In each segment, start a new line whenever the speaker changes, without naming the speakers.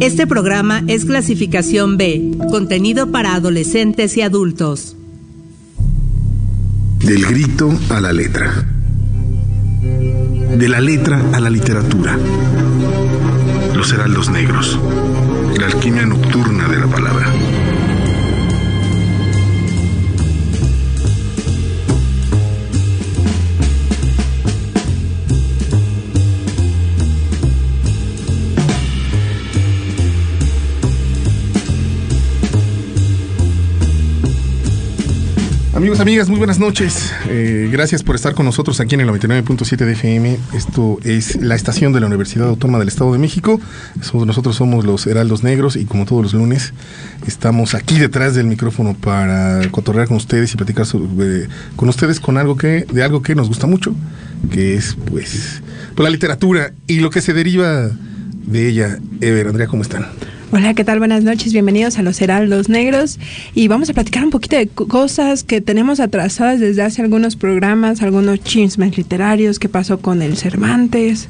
Este programa es clasificación B, contenido para adolescentes y adultos.
Del grito a la letra. De la letra a la literatura. Los heraldos negros. La alquimia nocturna de la palabra. Amigos, amigas, muy buenas noches. Eh, gracias por estar con nosotros aquí en el 99.7 de FM. Esto es la estación de la Universidad Autónoma del Estado de México. Nosotros somos los Heraldos Negros y como todos los lunes estamos aquí detrás del micrófono para cotorrear con ustedes y platicar sobre, con ustedes con algo que de algo que nos gusta mucho, que es pues, pues la literatura y lo que se deriva de ella. Ever, Andrea, ¿cómo están?
Hola, ¿qué tal? Buenas noches, bienvenidos a los Heraldos Negros y vamos a platicar un poquito de cosas que tenemos atrasadas desde hace algunos programas, algunos chismes literarios, qué pasó con el Cervantes,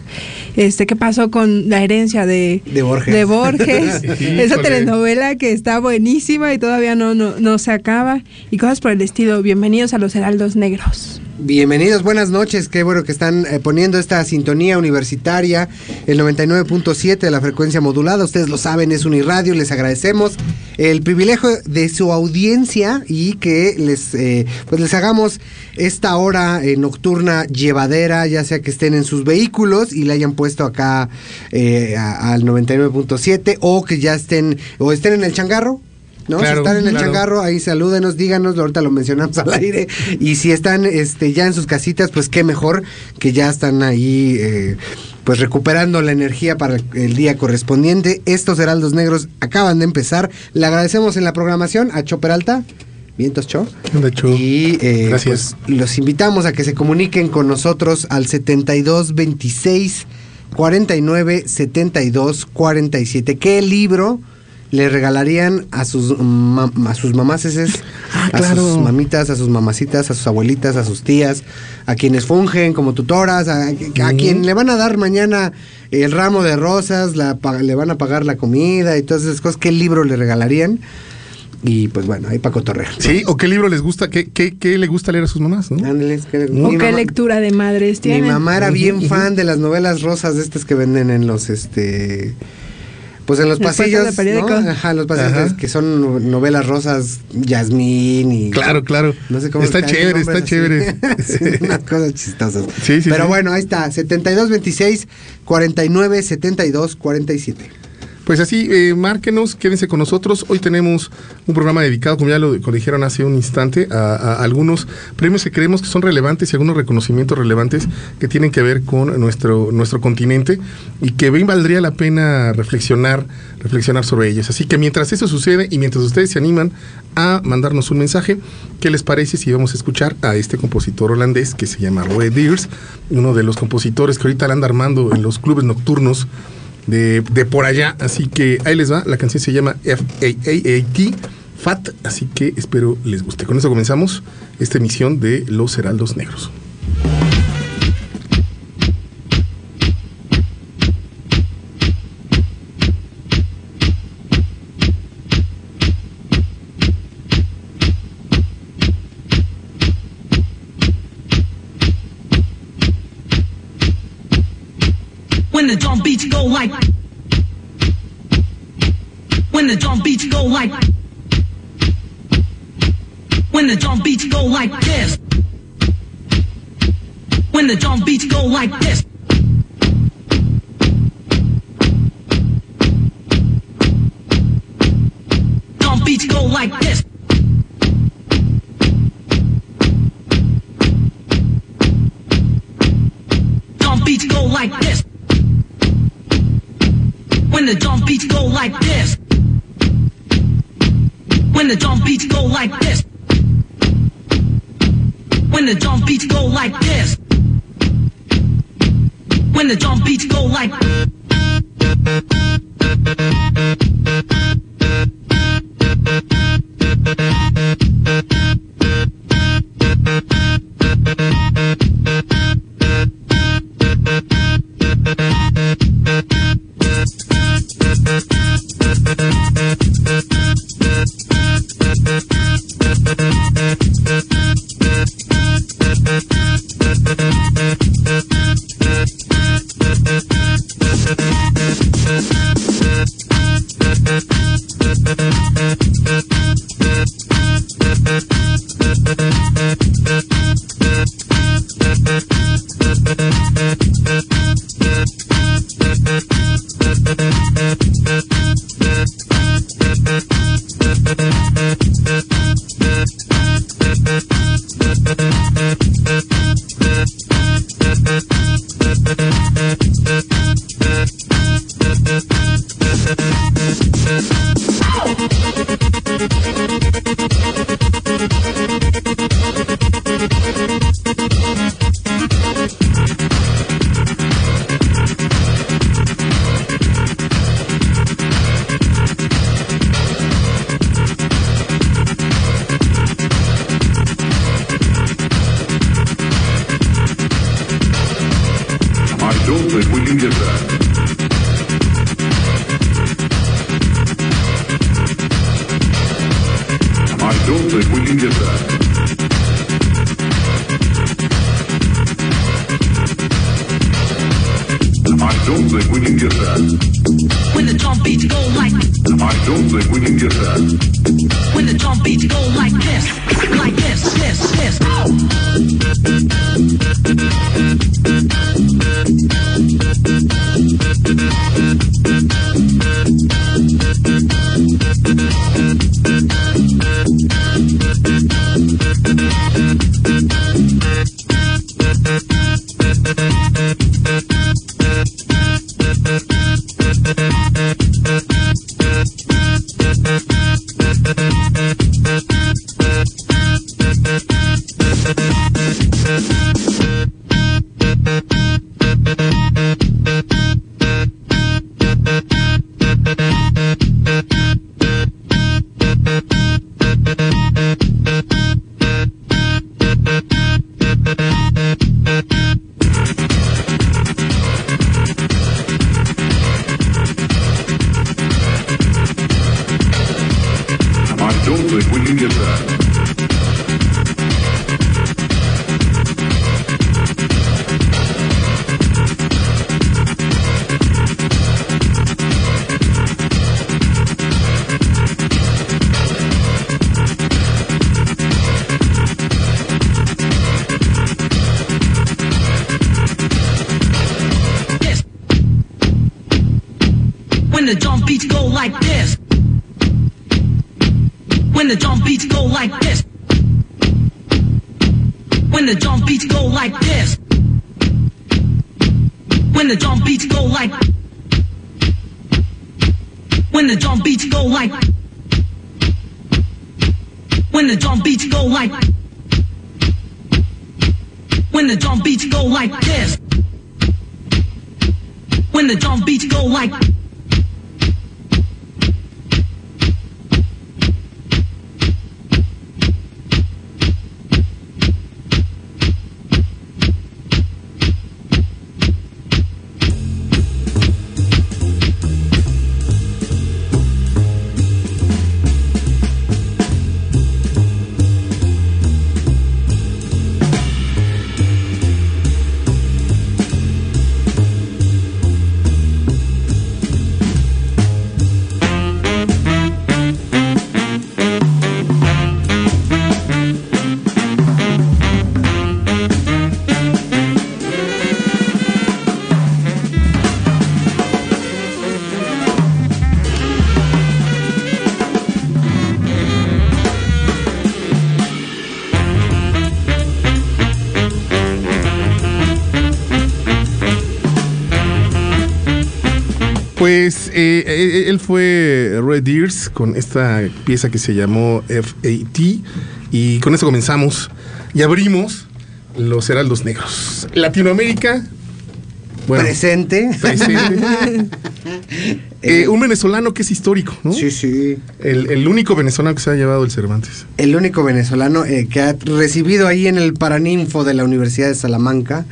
este, qué pasó con la herencia de,
de Borges,
de Borges esa telenovela que está buenísima y todavía no, no, no se acaba y cosas por el estilo. Bienvenidos a los Heraldos Negros.
Bienvenidos, buenas noches. Qué bueno que están eh, poniendo esta sintonía universitaria, el 99.7 de la frecuencia modulada. Ustedes lo saben, es Uniradio. Les agradecemos el privilegio de su audiencia y que les, eh, pues les hagamos esta hora eh, nocturna llevadera, ya sea que estén en sus vehículos y le hayan puesto acá al 99.7 o que ya estén o estén en el changarro ¿no? si están en el changarro, ahí salúdenos, díganos, ahorita lo mencionamos al aire. Y si están este, ya en sus casitas, pues qué mejor que ya están ahí. Eh, pues recuperando la energía para el día correspondiente. Estos Heraldos Negros acaban de empezar. Le agradecemos en la programación a Cho Peralta. Vientos Cho. Y eh, Gracias. Pues, los invitamos a que se comuniquen con nosotros al 7226 49 72 47. ¿Qué libro? Le regalarían a sus, a sus mamás, ah, a sus mamitas, a sus mamacitas, a sus abuelitas, a sus tías, a quienes fungen como tutoras, a, quien le van a dar mañana el ramo de rosas, la, le van a pagar la comida y todas esas cosas, ¿qué libro le regalarían? Y pues bueno, ahí para cotorrear.
Sí, o qué libro les gusta, qué, qué, qué le gusta leer a sus mamás, ¿no?
o qué lectura de madres tienen.
Mi mamá era bien fan de las novelas rosas de estas que venden en los este pues en los pasillos, ¿no? Ajá, los pasillos que son novelas rosas, Yasmín y...
Claro, claro. No sé cómo... Está chévere, está chévere.
unas cosas chistosas. Sí, sí, Pero bueno, ahí está, 7226 49 72 47.
Pues así, eh, márquenos, quédense con nosotros. Hoy tenemos un programa dedicado, como ya lo, dijeron hace un instante, a, algunos premios que creemos que son relevantes y algunos reconocimientos relevantes que tienen que ver con nuestro, nuestro continente y que bien valdría la pena reflexionar, reflexionar sobre ellos. Así que mientras eso sucede y mientras ustedes se animan a mandarnos un mensaje, ¿qué les parece si vamos a escuchar a este compositor holandés que se llama Roy Deers, uno de los compositores que ahorita anda armando en los clubes nocturnos? De, por allá. Así que ahí les va. La canción se llama F-A-A-A-T. FAT, así que espero les guste. Con eso comenzamos esta emisión de Los Heraldos Negros.
When the drum beats go like When the drum beats go like this. When the drum beats go like this. Drum beats go like this. Drum beats go like this. When the drum beats go like this. When the drum beats go like this. When the drum beats go like this. When the drum beats go like When the drum beats go like. When the drum beats go like this. When the drum beats go like
Pues eh, eh, él fue Red Ears con esta pieza que se llamó FAT y con eso comenzamos y abrimos los Heraldos Negros. Latinoamérica. Bueno,
Presente.
presente. Eh, un venezolano que es histórico, ¿no?
Sí, sí.
El, el único venezolano que se ha llevado el Cervantes.
El único venezolano eh, que ha recibido ahí en el Paraninfo de la Universidad de Salamanca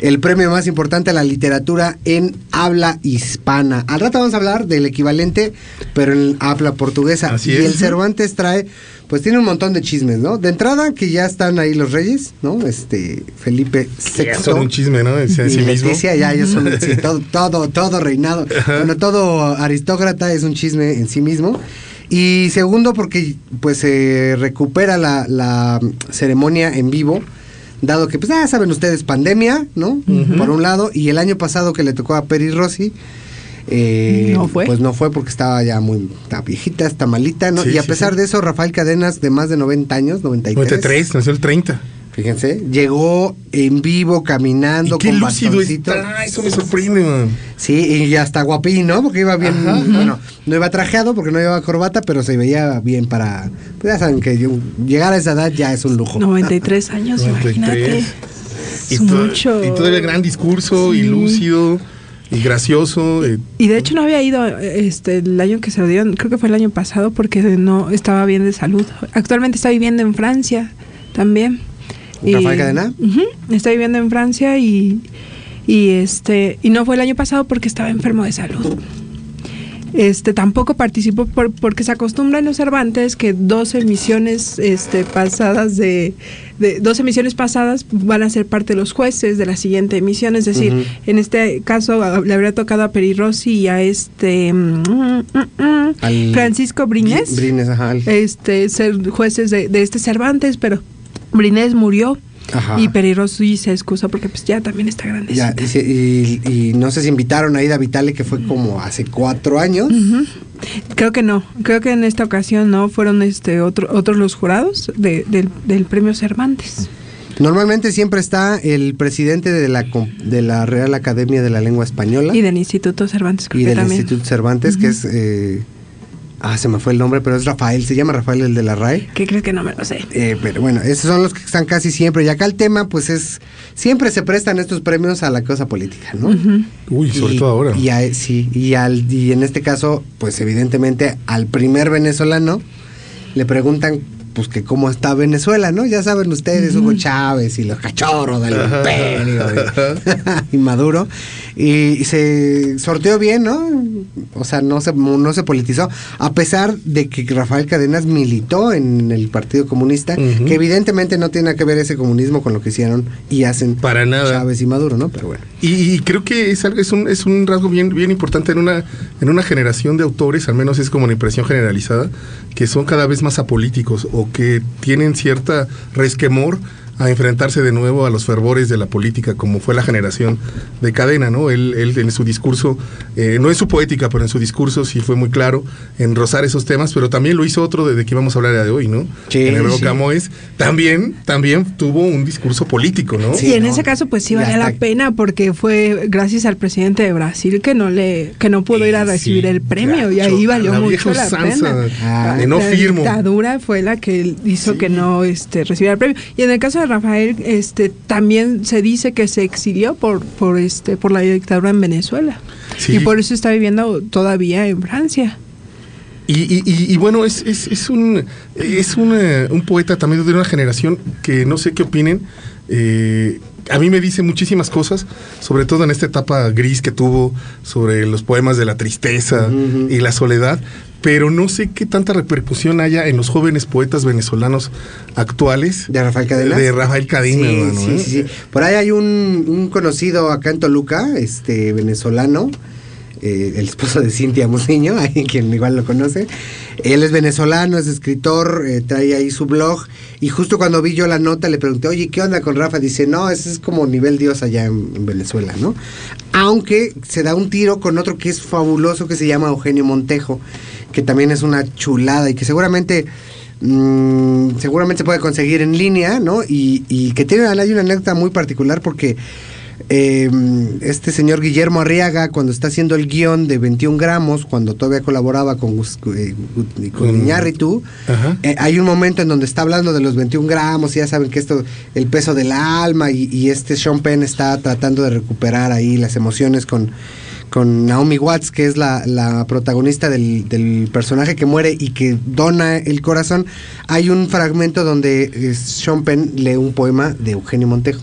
el premio más importante a la literatura en habla hispana. Al rato vamos a hablar del equivalente, pero en habla portuguesa.
Así
y
es.
el Cervantes trae, pues tiene un montón de chismes, ¿no? De entrada, que ya están ahí los reyes, ¿no? Este, Felipe VI.
Ya son un chisme, ¿no? En sí mismo.
Ya ellos son sí, todo, todo, todo reinado. Bueno, todo aristócrata es un chisme en sí mismo. Y segundo, porque pues se recupera la, la ceremonia en vivo, dado que, pues ya saben ustedes, pandemia, ¿no? Por un lado, y el año pasado que le tocó a Peri Rossi, eh,
No fue.
Pues no fue porque estaba ya muy está viejita, está malita, ¿no?
Sí,
y a
sí,
pesar
sí.
de eso, Rafael Cadenas, de más de 90 años, 93,
93, nació el 30.
Fíjense, llegó en vivo, caminando,
Y qué
con
lúcido está, eso me sorprende, man.
Sí, y hasta guapín, ¿no? Porque iba bien,
Ajá.
bueno, no iba trajeado porque no llevaba corbata, pero se veía bien para, pues ya saben que yo- llegar a esa edad ya es un lujo.
93 años,
93.
imagínate.
Y,
Es mucho.
y todavía gran discurso y lúcido y gracioso. eh,
Y de hecho no había ido este el año que se lo dieron, creo que fue el año pasado porque no estaba bien de salud. Actualmente está viviendo en Francia también.
¿Rafael Cadena?
Ujú, está viviendo en Francia y, y este y no fue el año pasado porque estaba enfermo de salud. Este tampoco participó por- porque se acostumbra en los Cervantes que dos emisiones este, pasadas de, de dos emisiones pasadas van a ser parte de los jueces de la siguiente emisión, es decir, en este caso a- le habría tocado a Peri Rossi y a este mm, mm, mm, Francisco Brines,
Brines, ajá.
este ser jueces de, de este Cervantes, pero Brines murió
Ajá.
y Peri Rossi se excusa porque pues ya también está grande.
Y, y- y no sé si invitaron a Ida Vitale, que fue como hace cuatro años.
Creo que no, creo que en esta ocasión no fueron este otro, otros los jurados de- del, del premio Cervantes.
Normalmente siempre está el presidente de la, de la Real Academia de la Lengua Española
Y del Instituto Cervantes, creo
y
que
del
también.
Instituto Cervantes, que es... eh, ah, se me fue el nombre, pero es Rafael, se llama Rafael el de la RAE.
¿Qué crees que no me lo sé?
Eh, pero bueno, esos son los que están casi siempre. Y acá el tema, pues es... Siempre se prestan estos premios a la cosa política, ¿no?
uy, sobre
Y-
todo ahora.
Y a- sí, y, al, y en este caso, pues evidentemente al primer venezolano le preguntan pues que cómo está Venezuela, ¿no? Ya saben ustedes, Hugo Chávez y los cachorros del imperio y, y Maduro. Y, se sorteó bien, ¿no? O sea, no se, no se politizó. A pesar de que Rafael Cadenas militó en el Partido Comunista, que evidentemente no tiene que ver ese comunismo con lo que hicieron y hacen
Para nada.
Chávez y Maduro, ¿no? Pero bueno.
Y, y creo que es, algo- es, un, es un rasgo bien, bien importante en una, en una generación de autores, al menos es como una impresión generalizada, que son cada vez más apolíticos o que tienen cierta resquemor a enfrentarse de nuevo a los fervores de la política, como fue la generación de Cadena, ¿no? Él, él en su discurso, eh, no en su poética, pero en su discurso sí fue muy claro en rozar esos temas, pero también lo hizo otro de, de que íbamos a hablar de hoy, ¿no?
Sí,
en el
sí.
Camoes, también, también tuvo un discurso político, ¿no?
Sí,
y en
no.
ese caso, pues sí valía la pena porque fue gracias al presidente de Brasil que no le que no pudo ir a
Sí,
recibir el premio y ahí valió
la
mucho la
usanza
pena.
Ah,
de no
la
firmo.
dictadura fue la que hizo
Sí.
que no este recibiera el premio. Y en el caso de Rafael, este también se dice que se exilió por por este por la dictadura en Venezuela.
Sí.
Y por eso está viviendo todavía en Francia.
Y, y- y- y bueno, es, es, es un, es un, eh, un poeta también de una generación que no sé qué opinen. eh, a mí me dice muchísimas cosas, sobre todo en esta etapa gris que tuvo sobre los poemas de la tristeza y la soledad, pero no sé qué tanta repercusión haya en los jóvenes poetas venezolanos actuales.
¿De Rafael Cadenas?
De Rafael Cadena,
Sí,
hermano,
sí,
¿eh?
sí, sí. Por ahí hay un, un conocido acá en Toluca, este venezolano, eh, el esposo de Cintia Musiño, hay quien igual lo conoce. Él es venezolano, es escritor, eh, trae ahí su blog. Y justo cuando vi yo la nota le pregunté, oye, ¿qué onda con Rafa? Dice, no, ese es como nivel Dios allá en, en Venezuela, ¿no? Aunque se da un tiro con otro que es fabuloso que se llama Eugenio Montejo, que también es una chulada y que seguramente mm, seguramente se puede conseguir en línea, ¿no? Y, y que tiene hay una anécdota muy particular porque eh, este señor Guillermo Arriaga, cuando está haciendo el guion de 21 gramos, cuando todavía colaboraba con, eh, con Iñárritu, eh, hay un momento en donde está hablando de los 21 gramos y ya saben que esto, el peso del alma y, y este Sean Penn está tratando de recuperar ahí las emociones con, con Naomi Watts, que es la, la protagonista del, del personaje que muere y que dona el corazón. Hay un fragmento donde eh, Sean Penn lee un poema de Eugenio Montejo.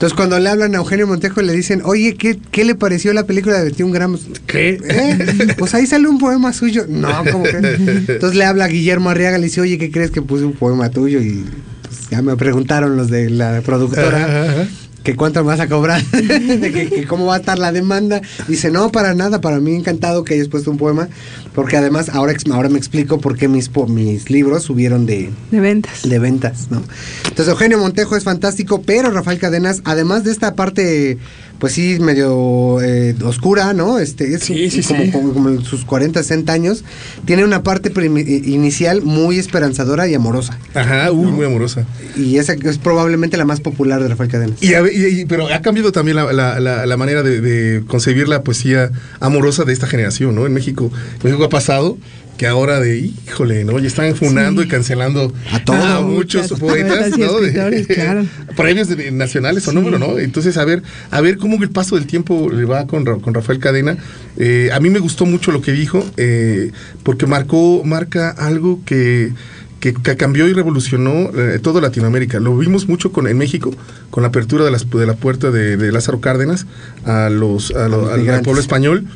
Entonces cuando le hablan a Eugenio Montejo le dicen, oye, ¿qué, qué le pareció la película de 21 gramos?
¿Qué?
¿Eh? Pues ahí sale un poema suyo. No, ¿cómo que? Entonces le habla a Guillermo Arriaga, le dice, oye, ¿qué crees que puse un poema tuyo? Y pues, ya me preguntaron los de la productora
Ajá, ajá.
Que cuánto vas a cobrar, de que, que cómo va a estar la demanda. Dice, no, para nada, para mí encantado que hayas puesto un poema, porque además ahora, ahora me explico por qué mis, po- mis libros subieron de,
De ventas.
de ventas, ¿no? Entonces Eugenio Montejo es fantástico, pero Rafael Cadenas, además de esta parte pues sí, medio eh, oscura, ¿no? Este, es
Sí, sí,
como,
sí.
como- como en sus 40, 60 años. Tiene una parte inicial muy esperanzadora y amorosa.
Ajá, uy, muy amorosa.
Y esa es probablemente la más popular de Rafael Cadenas.
Y, y- y- pero ha cambiado también la, la- la- la manera de, de concebir la poesía amorosa de esta generación, ¿no? En México, en México ha pasado que ahora de, híjole, ¿no? Y están funando
Sí.
y cancelando
A todos.
muchos
Muchas
poetas, premios de- nacionales o número, ¿no? Entonces, a ver, a ver cómo el paso del tiempo le va con, con Rafael Cadena. Eh, a mí me gustó mucho lo que dijo, eh, porque marcó, marca algo que que, que cambió y revolucionó eh, toda Latinoamérica. Lo vimos mucho con, en México, con la apertura de, las, de la puerta de, de Lázaro Cárdenas a los, a lo-
los
al- pueblo español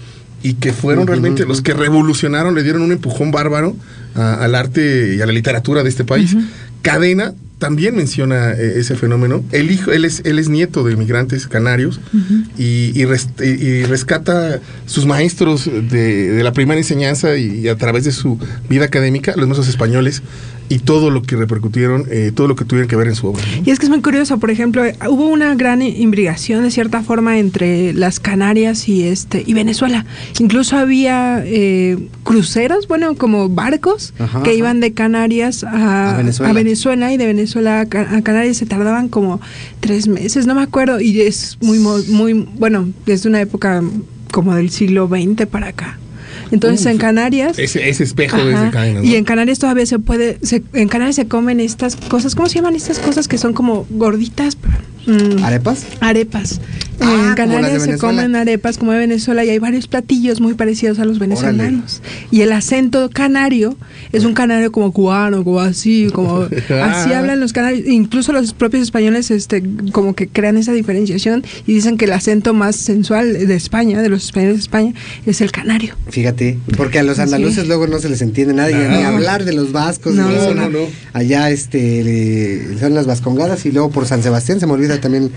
y que fueron realmente los que revolucionaron, le dieron un empujón bárbaro a- al arte y a la literatura de este país. Cadena también menciona eh, ese fenómeno. El hijo, él es, él es nieto de migrantes canarios y, y res- y- rescata sus maestros de, de la primera enseñanza y, a través de su vida académica, los maestros españoles, y todo lo que repercutieron, eh, todo lo que tuvieron que ver en su obra. ¿no?
Y es que es muy curioso, por ejemplo, eh, hubo una gran imbricación de cierta forma entre las Canarias y este y Venezuela. Incluso había eh, cruceros, bueno, como barcos
Ajá,
que
ajá.
iban de Canarias a,
A Venezuela.
a Venezuela y de Venezuela a, Ca- a Canarias se tardaban como tres meses, no me acuerdo, y es muy muy bueno, desde una época como del siglo XX para acá. Entonces en Canarias
Ese, ese espejo
Ajá.
desde.
Y en Canarias todavía se puede, se- en Canarias se comen estas cosas, ¿cómo se llaman estas cosas que son como gorditas? Mm,
¿Arepas?
arepas.
Ah,
en Canarias se comen arepas como de Venezuela y hay varios platillos muy parecidos a los venezolanos. Y el acento canario es un canario como cubano, como así, como así
Ah.
hablan los canarios. Incluso los propios españoles este como que crean esa diferenciación y dicen que el acento más sensual de España, de los españoles de España, es el canario.
Fíjate, porque a los andaluces
Sí.
luego no se les entiende y
No.
ni hablar de los vascos,
No,
de la
no,
zona.
no, no.
Allá este, le- son las vascongadas y luego por San Sebastián se me olvida también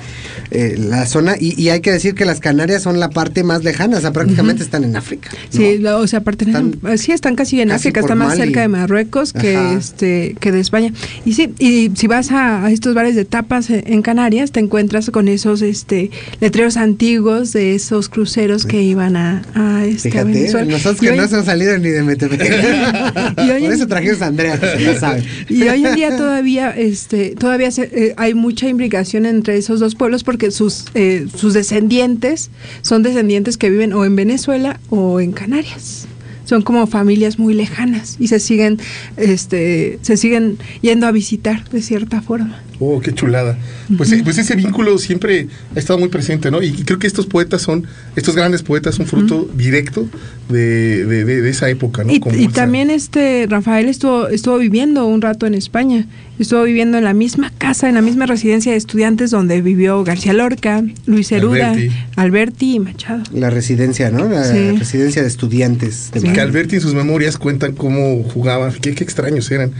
eh, la zona. Y, y hay que decir que las Canarias son la parte más lejana, o sea, prácticamente están en África. ¿no?
Sí, lo- o sea, pertenecen,
Están
sí, están casi en
casi
África, están más
Mali.
cerca de Marruecos que
Ajá.
este que de España. Y sí, y si vas a, a estos bares de tapas en, en Canarias, te encuentras con esos este letreros antiguos de esos cruceros que iban a, a, este, a
Fíjate,
Venezuela.
nosotros que
hoy-
no hemos salido ni de Metepec.
Y hoy
Por
en-
eso trajimos a Andrea, que se la sabe.
Y hoy en día todavía, este, todavía se- eh, hay mucha imbricación entre esos dos pueblos porque sus, eh, sus descendientes son descendientes que viven o en Venezuela o en Canarias. Son como familias muy lejanas y se siguen, este, se siguen yendo a visitar de cierta forma.
Oh, qué chulada. Pues, eh, pues ese vínculo siempre ha estado muy presente, ¿no? Y creo que estos poetas son, estos grandes poetas son fruto directo de, de- de- de esa época, ¿no?
Y, también este Rafael estuvo, estuvo viviendo un rato en España. Estuvo viviendo en la misma casa, en la misma residencia de estudiantes donde vivió García Lorca, Luis Cerura,
Alberti.
Alberti, y Machado.
La residencia, ¿no? La
Sí.
residencia de estudiantes. de
Sí.
Que. Alberti en sus memorias cuentan cómo jugaban, qué, qué extraños eran,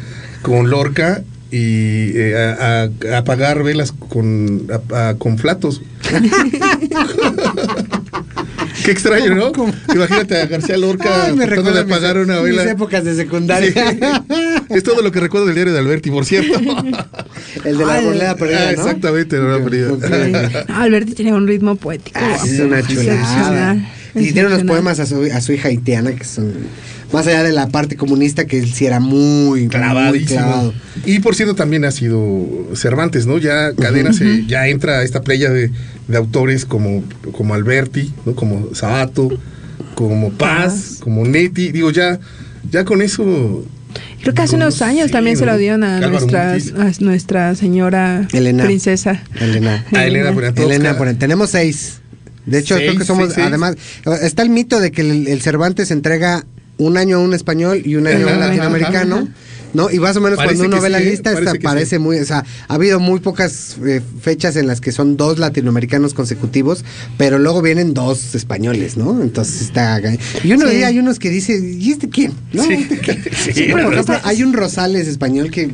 con Lorca y eh, a, apagar velas con, a- a- con flatos. qué extraño, ¿no? Imagínate a García Lorca
Ay, me
de apagar
mis,
una
mis
vela.
épocas de secundaria.
Sí. Es todo lo que recuerdo del diario de Alberti, por cierto.
El de la
Ay,
arboleda perdida,
Ah,
¿no?
Exactamente, la perdida.
No, Alberti tenía un ritmo poético.
Ah, es una chulada. Y tiene unos poemas a su, a su hija haitiana que son, más allá de la parte comunista, que él sí era muy, clavado.
Y por cierto, también ha sido Cervantes, ¿no? Ya Cadena se, ya entra a esta playa de, de autores como, como Alberti, ¿no? Como Sabato, como Paz,
Paz.
como Neti. Digo, ya, ya con eso.
Creo que hace unos
Sí,
años también se lo dieron a,
Álvaro
nuestra,
Mutis.
a nuestra señora
Elena.
princesa.
Elena.
A Elena Poniatowska.
Elena, Poniat- tenemos seis. De hecho,
Seis,
creo que somos,
seis, seis.
además, está el mito de que el, el Cervantes entrega un año a un español y un año a un
Ajá,
latinoamericano.
ajá.
¿No? Y más o menos
Parece
cuando uno
que
ve la
sí,
lista,
Parece
esta
que
parece
sí.
muy. O sea, ha habido muy pocas eh, fechas en las que son dos latinoamericanos consecutivos, pero luego vienen dos españoles, ¿no? Entonces está. Y uno
Sí.
día hay unos que dice, ¿y este quién? ¿No?
Sí.
¿Este quién?
Sí,
Sí, por ejemplo, hay un Rosales español que.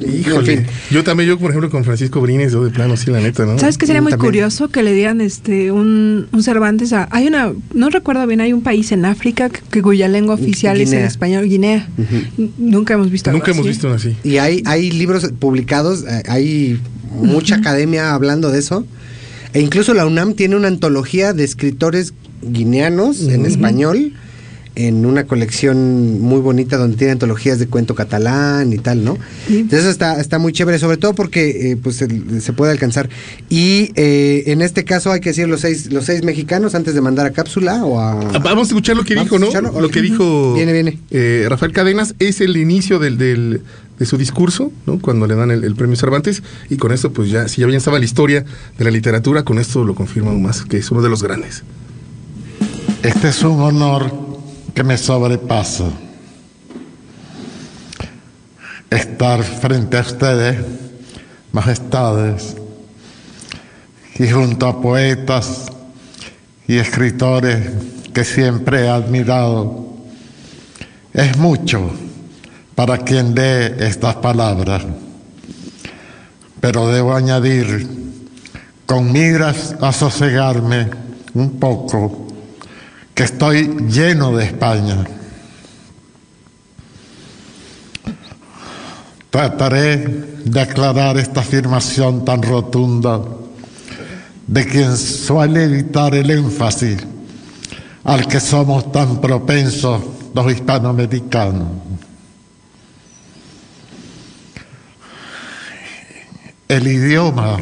Híjole.
En fin.
Yo también, yo por ejemplo, con Francisco Brines, yo de plano, sí, la neta, ¿no?
¿Sabes qué sería muy
También.
curioso que le dieran este un, un Cervantes a hay una no recuerdo bien hay un país en África que, que cuya lengua oficial es el español Guinea nunca hemos visto
Nunca hemos
así.
visto una así.
Y hay, hay libros publicados, eh, hay mucha academia hablando de eso. E incluso la UNAM tiene una antología de escritores guineanos en español en una colección muy bonita donde tiene antologías de cuento catalán y tal, ¿no? Entonces eso está, está muy chévere, sobre todo porque eh, pues se puede alcanzar. Y eh, en este caso hay que decir los seis, los seis mexicanos antes de mandar a cápsula o a...
Ah, Vamos a escuchar lo que dijo, ¿no? Lo que dijo
Viene, viene.
eh, Rafael Cadenas es el inicio del, del- de su discurso, ¿no? Cuando le dan el, el premio Cervantes y con esto, pues ya, si ya bien estaba la historia de la literatura, con esto lo confirma aún más, que es uno de los grandes.
Este es un honor que me sobrepasa. Estar frente a ustedes, majestades, y junto a poetas y escritores que siempre he admirado. Es mucho para quien lee estas palabras, pero debo añadir, con miras a sosegarme un poco, que estoy lleno de España. Trataré de aclarar esta afirmación tan rotunda de quien suele evitar el énfasis al que somos tan propensos los hispanoamericanos. El idioma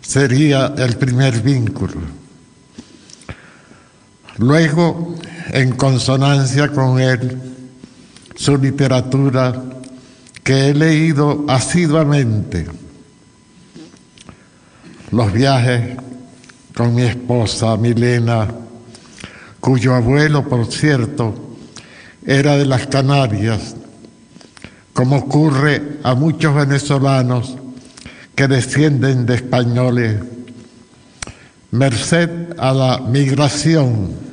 sería el primer vínculo. Luego, en consonancia con él, su literatura que he leído asiduamente, los viajes con mi esposa Milena, cuyo abuelo, por cierto, era de las Canarias, como ocurre a muchos venezolanos que descienden de españoles, merced a la migración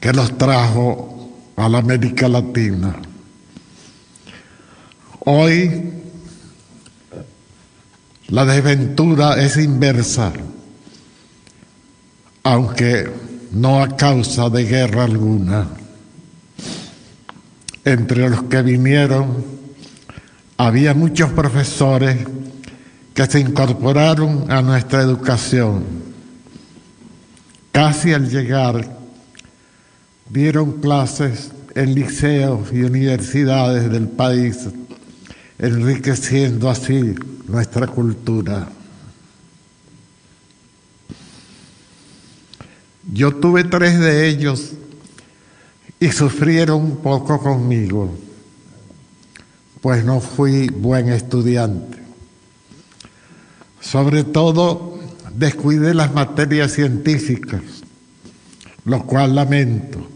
que los trajo a la América Latina. Hoy la desventura es inversa, aunque no a causa de guerra alguna. Entre los que vinieron había muchos profesores que se incorporaron a nuestra educación. Casi al llegar, dieron clases en liceos y universidades del país, enriqueciendo así nuestra cultura. Yo tuve tres de ellos y sufrieron un poco conmigo, pues no fui buen estudiante. Sobre todo descuidé las materias científicas, lo cual lamento,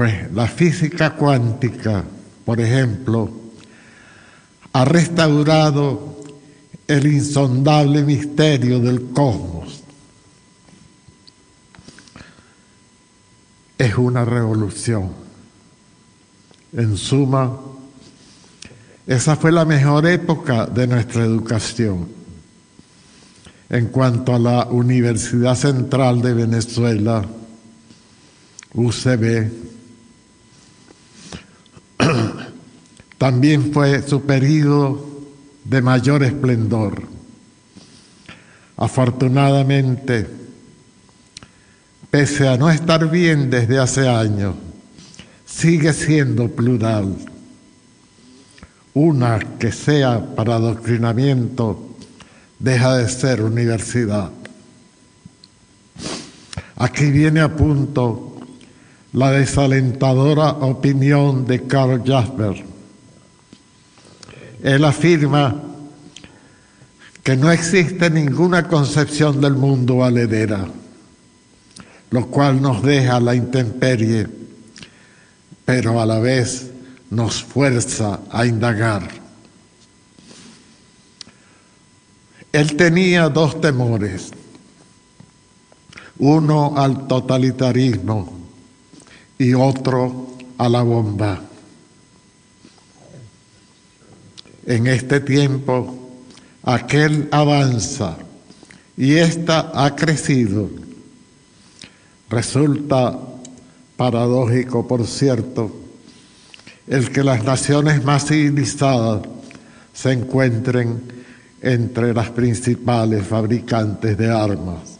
pues la física cuántica, por ejemplo, ha restaurado el insondable misterio del cosmos. Es una revolución. En suma, esa fue la mejor época de nuestra educación. En cuanto a la Universidad Central de Venezuela, UCB, también fue su periodo de mayor esplendor. Afortunadamente, pese a no estar bien desde hace años, sigue siendo plural. Una que sea para adoctrinamiento deja de ser universidad. Aquí viene a punto la desalentadora opinión de Karl Jasper. Él afirma que no existe ninguna concepción del mundo valedera, lo cual nos deja la intemperie, pero a la vez nos fuerza a indagar. Él tenía dos temores, uno al totalitarismo y otro a la bomba. En este tiempo, aquel avanza y ésta ha crecido. Resulta paradójico, por cierto, el que las naciones más civilizadas se encuentren entre las principales fabricantes de armas.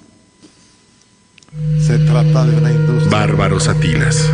Se trata de una industria...
Bárbaros Atilas.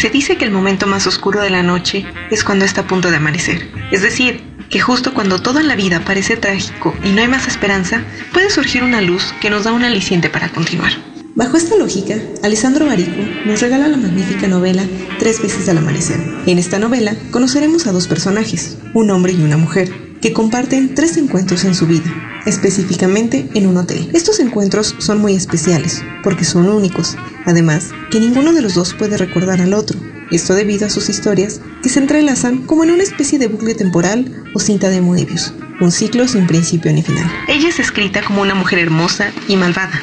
Se dice que el momento más oscuro de la noche es cuando está a punto de amanecer. Es decir, que justo cuando todo en la vida parece trágico y no hay más esperanza, puede surgir una luz que nos da un aliciente para continuar. Bajo esta lógica, Alessandro Barico nos regala la magnífica novela Tres veces al amanecer. En esta novela conoceremos a dos personajes, un hombre y una mujer, que comparten tres encuentros en su vida, específicamente en un hotel. Estos encuentros son muy especiales, porque son únicos, además que ninguno de los dos puede recordar al otro, esto debido a sus historias que se entrelazan como en una especie de bucle temporal o cinta de Moebius, un ciclo sin principio ni final. Ella es escrita como una mujer hermosa y malvada,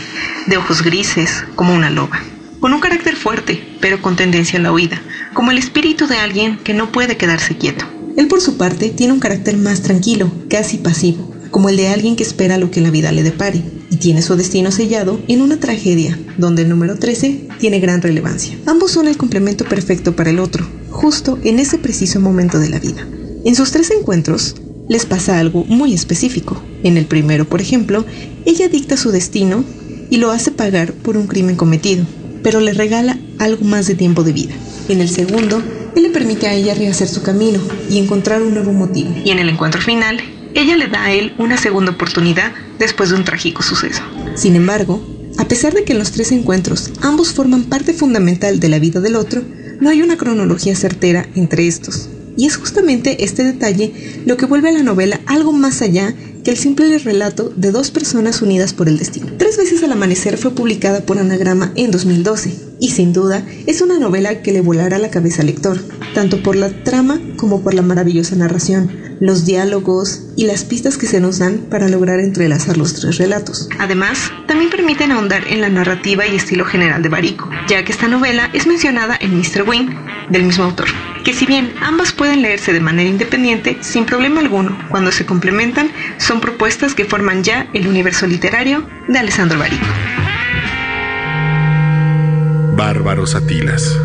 de ojos grises, como una loba, con un carácter fuerte, pero con tendencia a la huida, como el espíritu de alguien que no puede quedarse quieto. Él por su parte tiene un carácter más tranquilo, casi pasivo, como el de alguien que espera lo que la vida le depare, y tiene su destino sellado en una tragedia, donde el número 13 tiene gran relevancia. Ambos son el complemento perfecto para el otro, justo en ese preciso momento de la vida. En sus tres encuentros, les pasa algo muy específico. En el primero, por ejemplo, ella dicta su destino y lo hace pagar por un crimen cometido, pero le regala algo más de tiempo de vida. En el segundo, él le permite a ella rehacer su camino y encontrar un nuevo motivo. Y en el encuentro final, ella le da a él una segunda oportunidad después de un trágico suceso. Sin embargo, a pesar de que en los tres encuentros ambos forman parte fundamental de la vida del otro, no hay una cronología certera entre estos. Y es justamente este detalle lo que vuelve a la novela algo más allá que el simple relato de dos personas unidas por el destino. Tres veces al amanecer fue publicada por Anagrama en 2012 y sin duda es una novela que le volará la cabeza al lector, tanto por la trama como por la maravillosa narración, los diálogos y las pistas que se nos dan para lograr entrelazar los tres relatos. Además, también permiten ahondar en la narrativa y estilo general de Barico, ya que esta novela es mencionada en Mr. Wing, del mismo autor, que si bien ambas pueden leerse de manera independiente, sin problema alguno, cuando se complementan, son propuestas que forman ya el universo literario de Alessandro Barico.
Bárbaros Atilas.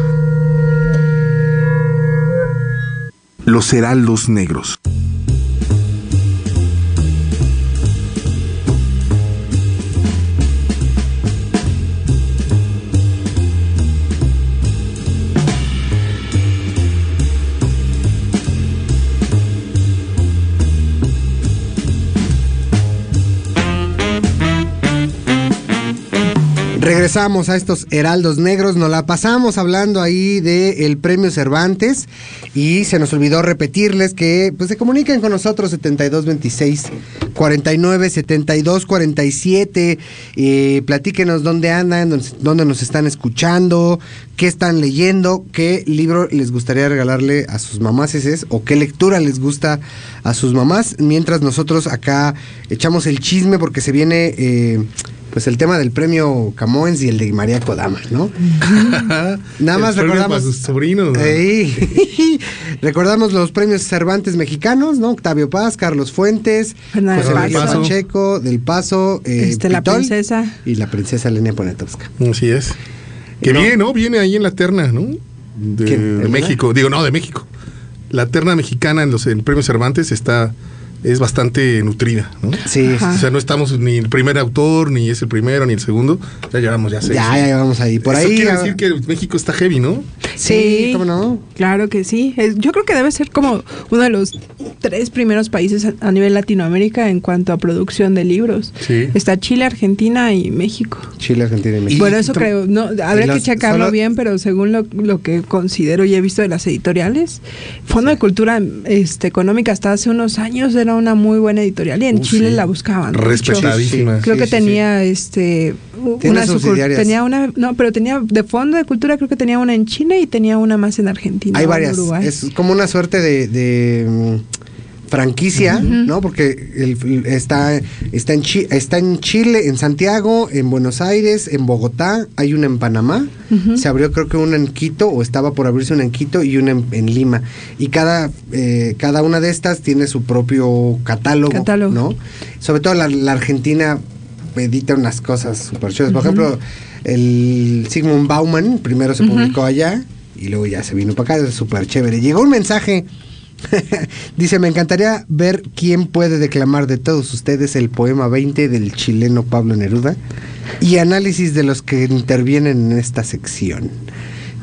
Los heraldos negros.
Regresamos a estos heraldos negros, nos la pasamos hablando ahí del premio Cervantes y se nos olvidó repetirles que pues se comuniquen con nosotros 7226 49 72 47 eh, platíquenos dónde andan, dónde- dónde nos están escuchando, qué están leyendo, qué libro les gustaría regalarle a sus mamás es o qué lectura les gusta a sus mamás, mientras nosotros acá echamos el chisme porque se viene eh, pues el tema del premio Camoens y el de María Kodama, ¿no? Nada más
El
recordamos.
para sus sobrinos, ¿no?
Ey. recordamos los premios Cervantes mexicanos, ¿no? Octavio Paz, Carlos Fuentes, José María. Pacheco, Del Paso, eh,
Este, la
Pitol
princesa.
y la princesa Elena Poniatowska.
Así es. Que
No.
bien, ¿no? Viene ahí en la terna, ¿no? De,
¿Quién?
de
¿El
México. Digo, no, de México. La terna mexicana en los en el premio Cervantes está es bastante nutrida, ¿no?
Sí.
Ajá.
O sea, no estamos ni el primer autor, ni es el primero, ni el segundo. Ya llevamos ya seis.
Ya, ya vamos ahí. Por
Eso
ahí.
quiere decir que México está heavy, ¿no?
Sí, ¿cómo no?
Claro que sí. Yo creo que debe ser como uno de los tres primeros países a, nivel Latinoamérica en cuanto a producción de libros.
Sí.
Está Chile, Argentina y México.
Chile, Argentina y México.
bueno, eso creo. No, habría
los-
que checarlo
solo-
bien, pero según lo, lo que considero y he visto de las editoriales, Fondo de Cultura este, Económica hasta hace unos años era una muy buena editorial y en
Uh,
Chile
sí.
la buscaban.
Respetadísima.
Creo
Sí,
que
sí,
tenía este una tenía una no, pero tenía de fondo de cultura creo que tenía una en Chile y tenía una más en Argentina.
Hay
en
varias.
Uruguay.
Es como una suerte de, de, franquicia, ¿no? Porque el- está, está, en Chi- está en Chile, en Santiago, en Buenos Aires, en Bogotá, hay una en Panamá, se abrió creo que una en Quito, o estaba por abrirse una en Quito y una en, en Lima. Y cada, eh, cada una de estas tiene su propio catálogo,
Catálogo.
¿no? Sobre todo la, la Argentina edita unas cosas súper chulas. Por ejemplo, el Sigmund Bauman primero se publicó allá y luego ya se vino para acá, es súper chévere. Llegó un mensaje Dice, me encantaría ver quién puede declamar de todos ustedes el poema 20 del chileno Pablo Neruda y análisis de los que intervienen en esta sección.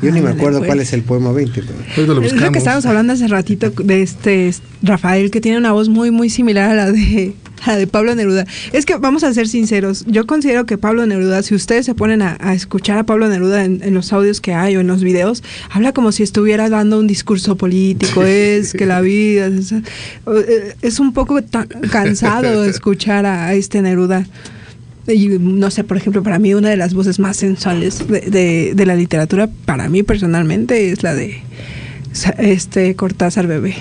Yo ni me acuerdo
pues.
cuál es el poema 20. pero-
Ahorita lo
Es lo
buscamos.
que estábamos hablando hace ratito de este Rafael, que tiene una voz muy, muy similar a la de, la de Pablo Neruda. Es que vamos a ser sinceros, yo considero que Pablo Neruda, si ustedes se ponen a, a escuchar a Pablo Neruda en, en los audios que hay o en los videos, habla como si estuviera dando un discurso político, es que la vida es, eh, es un poco cansado escuchar a, a este Neruda. Y no sé, por ejemplo, para mí una de las voces más sensuales de, de- de la literatura, para mí personalmente, es la de este Cortázar bebé.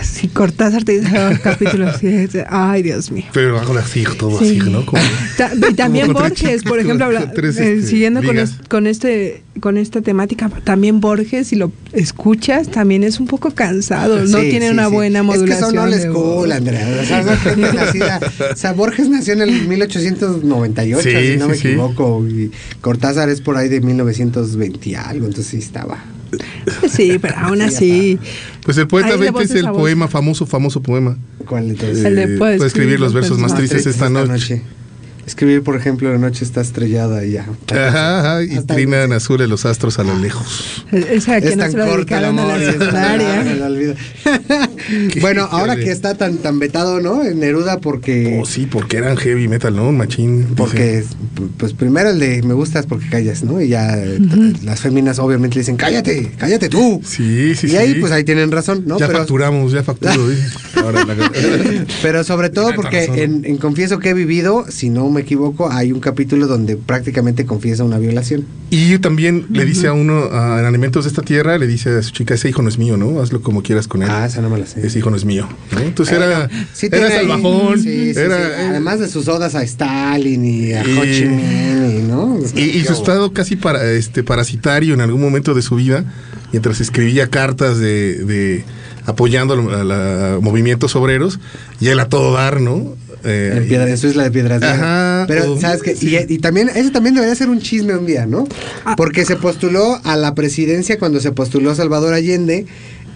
Así, Cortázar te dice los capítulos es de, ay Dios mío.
Pero hago así, todo
Sí.
así, ¿no? Como-
Ta- y también
Como con tres
Borges, por ejemplo, habla-
tres,
eh,
este,
siguiendo con, es- con este con esta temática, también Borges, si lo escuchas, también es un poco cansado, no
Sí,
tiene
sí,
una
sí.
buena modulación.
Es que son old school, Andrea. O sea, nacida- o sea, Borges nació en el 1898,
Sí,
si no
sí,
me
sí.
equivoco. Y Cortázar es por ahí de 1920 y algo, entonces sí estaba.
Sí, pero aún
Sí,
así.
Pues el poeta 20 es el poema, famoso, famoso poema.
¿Cuál entonces?
El de
Eh,
puedo
puedo escribir los versos más tristes esta noche.
Escribir, por ejemplo, la noche está estrellada y ya.
Ajá, ajá, y
Hasta ahí.
trinan azules los astros a lo lejos.
Esa que
Es
no
tan
se lo
corta el
dedicaron a
amor y bueno, ahora que está tan tan vetado, ¿no? En Neruda porque
Oh, sí, porque eran heavy metal, ¿no? Machín. dice.
porque pues primero el de me gustas porque callas, ¿no? Y ya eh, las féminas obviamente le dicen, "Cállate, cállate tú."
Sí, sí,
y
sí.
ahí pues ahí tienen razón, ¿no?
ya
Pero
facturamos, ya facturo. Ahora la-
pero sobre todo porque en, en Confieso que he vivido, si no me equivoco, hay un capítulo donde prácticamente confiesa una violación.
Y también le dice a uno, a, en Alimentos de esta Tierra, le dice a su chica, ese hijo no es mío, ¿no? Hazlo como quieras con él.
Ah, esa no me la sé.
Ese hijo no es mío. ¿no? Entonces era,
sí
era
ahí-
salvajón.
sí, sí,
era,
sí. Además de sus odas a Stalin y a
Y-
Ho Chi Minh, y, ¿no?
Y, y su estado casi para, este, parasitario en algún momento de su vida, mientras escribía cartas de, de apoyando a la- a movimientos obreros, y él a todo dar, ¿no? Eh,
En, piedra, en su isla de piedras.
Ajá,
Pero, ¿sabes qué?
sí.
Y, y también, eso también debería ser un chisme un día, ¿no?
Ah.
Porque se postuló a la presidencia cuando se postuló Salvador Allende,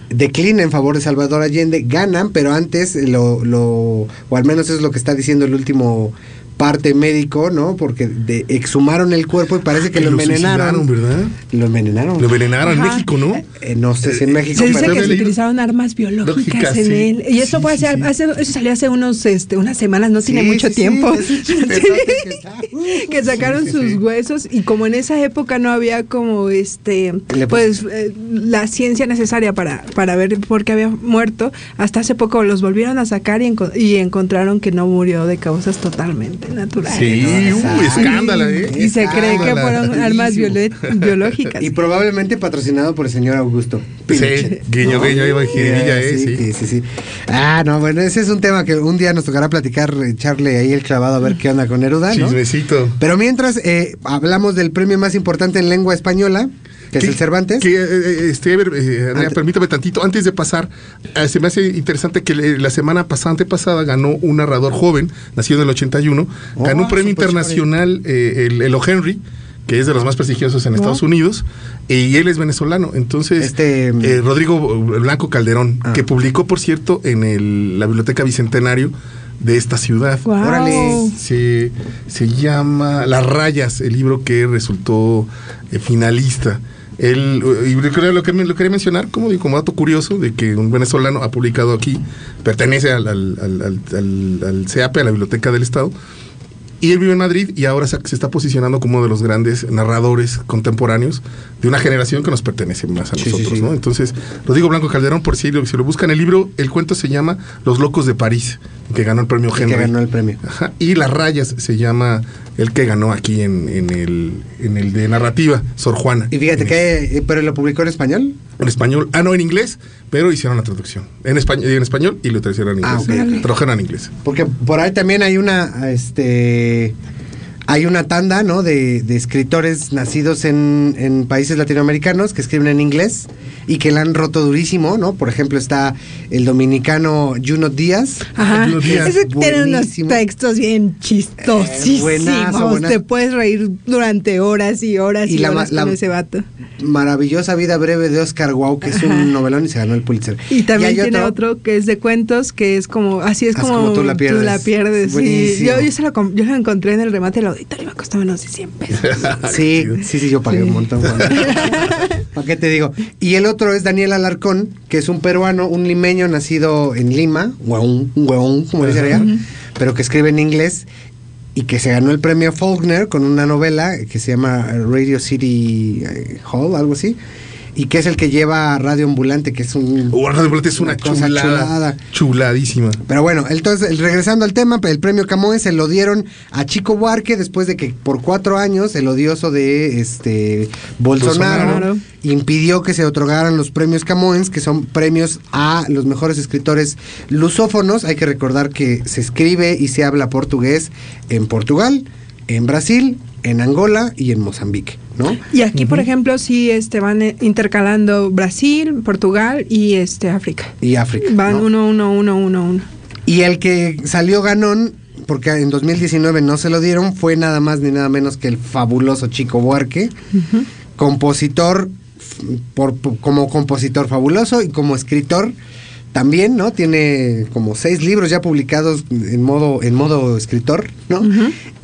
declina en favor de Salvador Allende, ganan, pero antes lo, lo o al menos es lo que está diciendo el último parte médico, ¿no? Porque de, exhumaron el cuerpo y parece que
Y
lo
lo
envenenaron.
¿verdad?
Lo envenenaron.
Lo envenenaron en. México, ¿no?
Eh, no sé si en México,
Se dice
pero-
que se utilizaron armas biológicas
Lógicas,
en
sí.
él. Y eso
Sí,
fue
sí,
hace,
sí.
hace- eso salió hace unos, este, unas semanas, no tiene mucho
sí, sí,
tiempo.
que
sacaron sus
sí.
huesos y como en esa época no había como este
Le
pues eh, la ciencia necesaria para, para ver por qué había muerto, hasta hace poco los volvieron a sacar y, enco- y encontraron que no murió de causas totalmente naturales.
Sí,
Exacto.
uy, escándalo, ¿eh?
Y se cree que fueron armas biológicas.
Y probablemente patrocinado por el señor Augusto.
Sí, guiño, guiño, ahí va Jiribilla, ¿eh?
sí,
Sí.
sí, sí, sí. Ah, no, bueno, ese es un tema que un día nos tocará platicar, echarle ahí el clavado a ver qué onda con Neruda, ¿no?
Chismecito.
Pero mientras eh, hablamos del premio más importante en lengua española, que es el Cervantes.
Que, eh, eh, este, eh, Andrea, permítame tantito, antes de pasar, eh, se me hace interesante que le- la semana pasada, antepasada, ganó un narrador joven, nacido en el 81,
Oh,
ganó un premio
súper
internacional, eh, el, el O. Henry, que es de los más prestigiosos en Estados Unidos, y él es venezolano. Entonces,
Este,
eh, Rodrigo Blanco Calderón,
Ah.
que publicó, por cierto, en el- la Biblioteca Bicentenario de esta ciudad.
Guau.
Órale.
Se, se llama Las Rayas, el libro que resultó eh, finalista. Él, eh, y lo que- lo lo quería mencionar como, como dato curioso de que un venezolano ha publicado aquí, pertenece al, al, al, al- CEAPE, a la Biblioteca del Estado, y él vive en Madrid y ahora se, se está posicionando como uno de los grandes narradores contemporáneos de una generación que nos pertenece más a
Sí, sí,
nosotros,
sí.
¿no? Entonces, Rodrigo Blanco Calderón, por si lo, si lo buscan el libro, el cuento se llama Los Locos de París, que ganó el premio Henry.
que ganó el premio.
Ajá, y Las Rayas se llama el que ganó aquí en, en el, en el de narrativa, Sor Juana.
Y fíjate que, eh, pero lo publicó en español.
En español, ah, no, en inglés, pero hicieron la traducción. En español, en español y lo tradujeron en
Ah,
inglés.
ok.
Tradujeron en inglés.
Porque por ahí también hay una, este, hay una tanda, ¿no? De, de escritores nacidos en, en países latinoamericanos que escriben en inglés y que la han roto durísimo, ¿no? Por ejemplo, está el dominicano Juno Díaz.
Ajá. Ese tiene unos textos bien chistosísimos.
Eh, buenazo, buenazo.
Te puedes reír durante horas y horas y,
Y la
horas
ma-
con
la-
ese vato.
Maravillosa vida breve de Oscar Wow, que es un novelón y se ganó el Pulitzer.
Y también tiene otro, que es de cuentos, que es como, así es como,
como tú la pierdes.
pierdes, sí.
Buenísimo.
Yo, yo, se lo, com- yo lo encontré en el remate del auditorio y me costó menos de 100 pesos.
Sí, sí, sí, yo pagué un montón. ¿Para qué te digo? Y el otro es Daniel Alarcón, que es un peruano, un limeño nacido en Lima, hueón, un hueón, como dice allá, pero que escribe en inglés y que se ganó el premio Faulkner con una novela que se llama Radio City eh, Hall, algo así. Y que es el que lleva Radio Ambulante, que es un...
Oh, Radio Ambulante es una,
cosa
chulada,
chulada.
Chuladísima.
Pero bueno, entonces, regresando al tema, el premio Camoes se lo dieron a Chico Buarque después de que por cuatro años el odioso de este Bolsonaro,
Bolsonaro.
impidió que se otorgaran los premios Camoens, que son premios a los mejores escritores lusófonos. Hay que recordar que se escribe y se habla portugués en Portugal, en Brasil, en Angola y en Mozambique, ¿no?
Y aquí, por ejemplo, sí este, van eh, intercalando Brasil, Portugal y este África.
Y África.
Van
¿no?
uno, uno, uno, uno, uno.
Y el que salió ganón, porque en 2019 no se lo dieron, fue nada más ni nada menos que el fabuloso Chico Buarque, compositor, por, por- como compositor fabuloso y como escritor también, ¿no? Tiene como seis libros ya publicados en modo, en modo escritor, ¿no?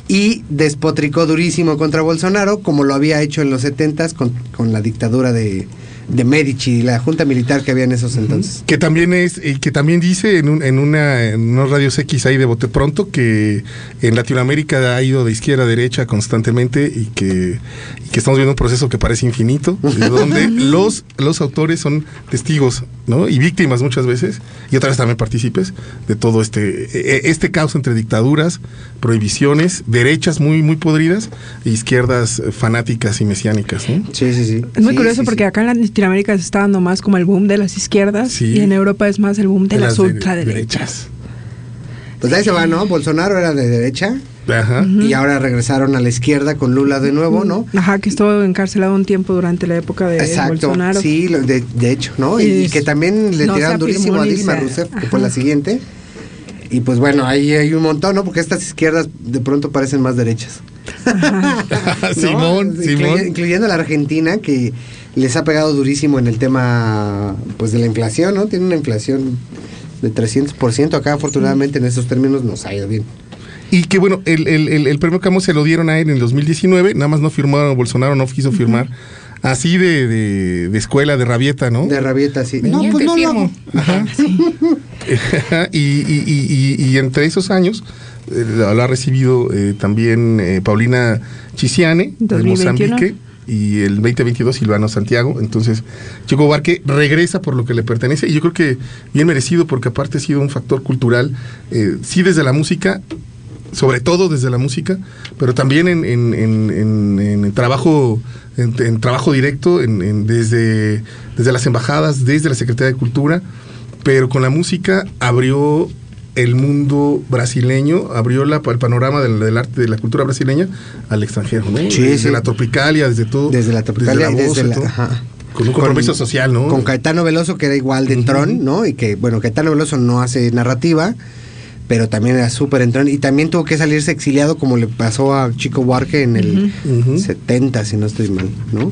Y despotricó durísimo contra Bolsonaro, como lo había hecho en los 70s con, con la dictadura de, de Medici, la junta militar que había en esos entonces.
Que también es, y que también dice en, un- en una, en unos radios X ahí de bote pronto que en Latinoamérica ha ido de izquierda a derecha constantemente y que, y que estamos viendo un proceso que parece infinito, de donde los, los autores son testigos, ¿no? Y víctimas muchas veces, y otras también partícipes de todo este, e- e- este caos entre dictaduras, prohibiciones, derechas muy, muy podridas, e izquierdas fanáticas y mesiánicas, ¿no?
Sí, sí, sí.
Es muy
Sí,
curioso
sí,
porque
sí.
acá en Latinoamérica se está dando más como el boom de las izquierdas
Sí.
y en Europa es más el boom de, las
de-
ultraderechas.
Pues ahí se va, ¿no? Bolsonaro era de derecha
Ajá.
y ahora regresaron a la izquierda con Lula de nuevo, ¿no?
Ajá, que estuvo encarcelado un tiempo durante la época de
Exacto,
Bolsonaro.
sí, de, de hecho, ¿no? Y, que también le
no
tiraron durísimo a Dilma
se-
Rousseff, que fue la siguiente. Y pues bueno, ahí hay un montón, ¿no? Porque estas izquierdas de pronto parecen más derechas. ¿no?
Simón, Simón.
Incluyendo la Argentina, que les ha pegado durísimo en el tema pues de la inflación, ¿no? Tiene una inflación de 300%. Acá, afortunadamente, en esos términos nos ha ido bien.
Y que bueno, el, el, el, el premio Camo se lo dieron a él en el 2019, nada más no firmaron, Bolsonaro no quiso firmar. Así de, de, de escuela, de rabieta, ¿no?
De rabieta, sí. No, pues no lo hago.
Ajá. y, y, y, y, y entre esos años eh, lo, lo ha recibido eh, también eh, Paulina Chisiane, de
2021.
Mozambique, y el 2022 Silvano Santiago. Entonces, Chico Barque regresa por lo que le pertenece y yo creo que bien merecido porque aparte ha sido un factor cultural, eh, sí desde la música, sobre todo desde la música, pero también en, en, en, en- trabajo, en, trabajo directo, desde, desde las embajadas, desde la Secretaría de Cultura, pero con la música abrió el mundo brasileño, abrió la, el panorama del, del arte, de la cultura brasileña al extranjero, ¿no?
Sí,
desde
sí.
la tropicalia, desde todo.
Desde la tropicalia
voz,
desde la-
todo.
ajá.
Con un compromiso social, ¿no?
Con Caetano Veloso, que era igual de entrón, ¿no? Y que, bueno, Caetano Veloso no hace narrativa, pero también era súper entrón. Y también tuvo que salirse exiliado, como le pasó a Chico Buarque en el
Ujú.
70, si no estoy mal, ¿no?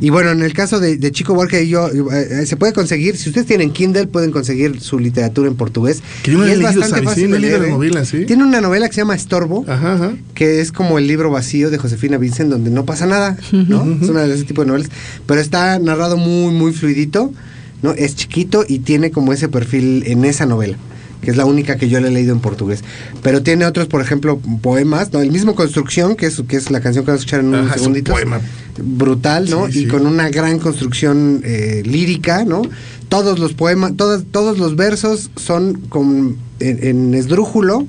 Y bueno, en el caso de, de Chico Buarque, yo, eh, se puede conseguir, si ustedes tienen Kindle, pueden conseguir su literatura en portugués.
Que yo no
Y
la he
es
leído,
bastante fácil
Sí,
de leer, ¿eh?
novela, sí.
Tiene una novela que se llama Estorbo,
Ajá, ajá.
que es como el libro vacío de Josefina Vincent, donde no pasa nada, ¿no? Es una de ese tipo de novelas. Pero está narrado muy, muy fluidito, ¿no? Es chiquito y tiene como ese perfil en esa novela, que es la única que yo le he leído en portugués. Pero tiene otros, por ejemplo, poemas, ¿no? El mismo Construcción, que es, que es la canción que vamos a escuchar en
Ajá,
un
es un poema.
Brutal, ¿no?
Sí,
y
sí.
con una gran construcción eh, lírica, ¿no? Todos los poemas, todos, todos los versos son con, en, en esdrújulo,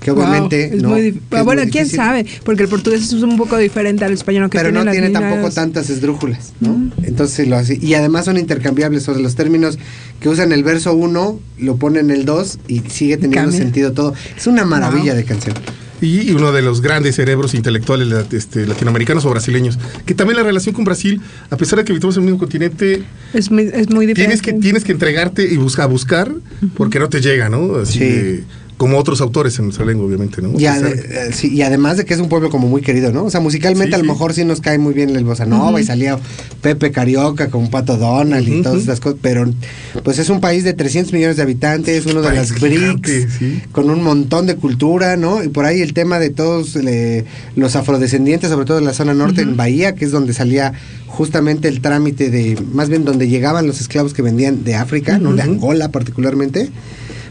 que
Wow,
obviamente...
es
¿no?
muy
es
bueno,
muy
quién
difícil.
sabe, porque el portugués es un poco diferente al español, que
pero no
las
tiene
líneas-
tampoco tantas esdrújulas, ¿no? Entonces lo hace. Y además son intercambiables, o sea, los términos que usan el verso 1 lo ponen el 2 y sigue teniendo
Cambia.
sentido todo. Es una maravilla
Wow.
de canción.
y uno de los grandes cerebros intelectuales este, latinoamericanos o brasileños. Que también la relación con Brasil, a pesar de que vivimos en el mismo continente,
Es muy, es muy
tienes
diferente.
que, tienes que entregarte y buscar, buscar porque no te llega, ¿no? Así
Sí.
de- como otros autores en nuestra lengua, obviamente, ¿no?
Y, ade- eh, sí, y además de que es un pueblo como muy querido, ¿no? O sea, musicalmente
Sí,
a lo
sí.
mejor sí nos cae muy bien el bossa nova y salía Pepe Carioca con Pato Donald y todas estas cosas, pero pues es un país de 300 millones de habitantes, uno de las BRICS,
sí.
con un montón de cultura, ¿no? Y por ahí el tema de todos eh, los afrodescendientes, sobre todo en la zona norte, en Bahía, que es donde salía justamente el trámite de, más bien donde llegaban los esclavos que vendían de África, ¿no? De. Angola particularmente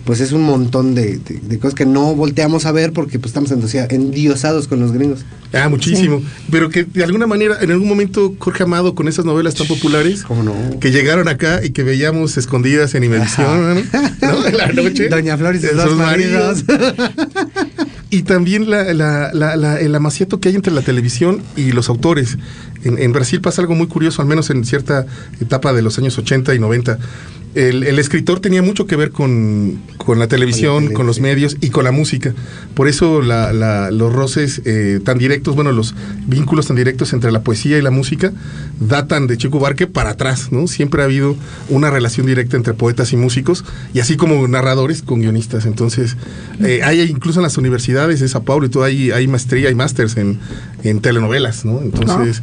pues es un montón de, de- de cosas que no volteamos a ver porque pues estamos endiosados con los gringos.
Ah, muchísimo. Pero que de alguna manera, en algún momento, Jorge Amado, con esas novelas tan populares,
¿Cómo no?
que llegaron acá y que veíamos escondidas en Imevisión, ¿no? ¿no? En la noche.
Doña Flor y dos maridos.
y también la, la- la- la- el amaciato que hay entre la televisión y los autores. En, en Brasil pasa algo muy curioso, al menos en cierta etapa de los años 80 y 90. El, el escritor tenía mucho que ver con, con la televisión,
tele,
con los
sí.
medios y con la música. Por eso la- la- los roces eh, tan directos, bueno, los vínculos tan directos entre la poesía y la música datan de Chico Barque para atrás, ¿no? Siempre ha habido una relación directa entre poetas y músicos, y así como narradores con guionistas. Entonces, eh, hay incluso en las universidades de Sao Paulo y todo, hay, hay maestría y másters en, en telenovelas, ¿no? Entonces,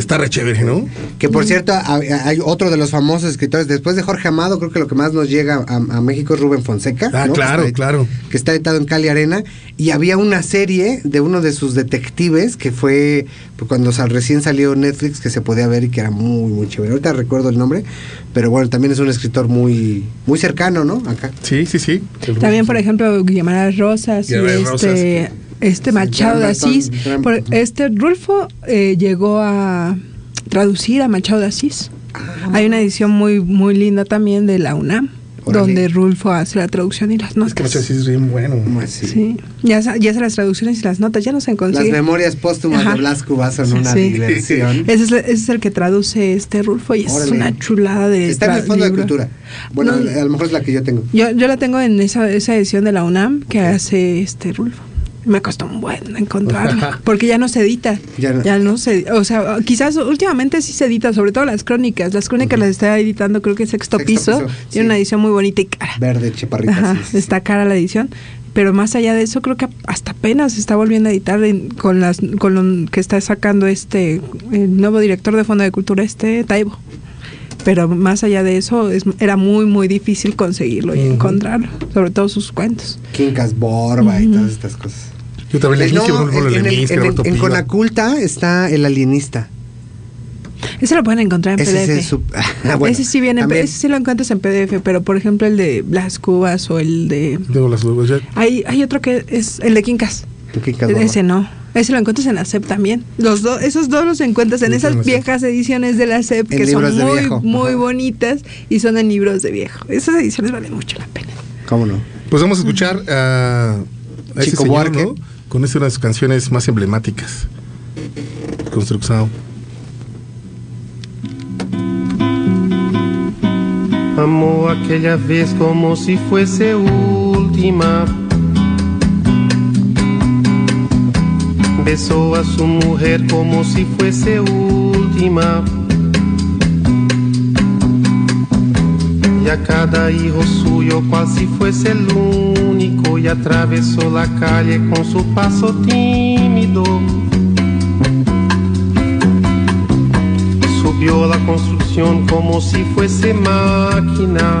está re chévere, ¿no?
Que por cierto, ha- hay otro de los famosos escritores, después de Jorge Amado, creo que lo que más nos llega a, a México es Rubén Fonseca.
Ah,
¿no?
claro,
que está,
claro.
Que está editado en Cali Arena. Y había una serie de uno de sus detectives que fue pues, cuando sal- recién salió Netflix, que se podía ver y que era muy, muy chévere. Ahorita recuerdo el nombre, pero bueno, también es un escritor muy, muy cercano, ¿no? Acá.
Sí, sí, sí.
También, por ejemplo, Guimarães Rosas y
Guimarães Rosas,
este, este Machado de Asís. Por- este Rulfo eh, llegó a traducir a Machado de Asís. Hay una edición muy muy linda también de la UNAM,
Órale.
donde Rulfo hace la traducción y las
Es que
notas.
Sí es bien bueno.
Sí.
Sí, ya, ya hace las traducciones y las notas, ya no se
Las
consigue.
memorias póstumas
Ajá.
de Blas Cubas son una
Sí.
diversión.
Ese es, ese es el que traduce este Rulfo y es una chulada de
Está en el Fondo de. Cultura. Bueno,
No.
a lo mejor es la que yo tengo.
Yo, yo la tengo en esa, esa edición de la UNAM que hace este Rulfo. Me costó un buen encontrarla, porque ya no se edita.
Ya
Ya
no.
se, o sea, quizás últimamente sí se edita, sobre todo las crónicas. Las crónicas las está editando, creo que sexto,
Sexto
piso.
Piso,
Tiene
sí.
una edición muy bonita y cara.
Verde, chaparrita.
Ajá,
sí, sí, sí.
está cara la edición. Pero más allá de eso, creo que hasta apenas se está volviendo a editar en- con las con lo que está sacando este el nuevo director de Fondo de Cultura, este Taibo. Pero más allá de eso, es- era muy, muy difícil conseguirlo y encontrarlo, sobre todo sus cuentos.
Quincas Borba y todas estas cosas.
Yo también
Eh, no,
ejemplo,
en, en en en. Conaculta está el alienista.
Ese lo pueden encontrar en
Ese
PDF.
es su- Ah, bueno,
ese sí viene, en-
también.
ese sí lo encuentras en PDF, pero por ejemplo el de Blas Cubas o el de
Tengo las ya.
hay hay otro que es el de Quincas.
Quincas Borba.
Ese no. Ese lo encuentras en la SEP también. Los dos, esos dos los encuentras en
Sí,
esas viejas ediciones de la SEP
En
que son muy, muy
Ajá.
bonitas y son en libros de viejo. Esas ediciones valen mucho la pena.
¿Cómo no?
Pues vamos a escuchar a, a ese
Chico
señor,
Buarque.
¿no? Con esta una de sus canciones más emblemáticas. Construcción.
Amou aquella vez como si fuese última. Besó a su mujer como si fuese última. Y a cada hijo suyo cual si fuese el único. Y atravesó la calle con su paso tímido. Subió la construcción como si fuese máquina.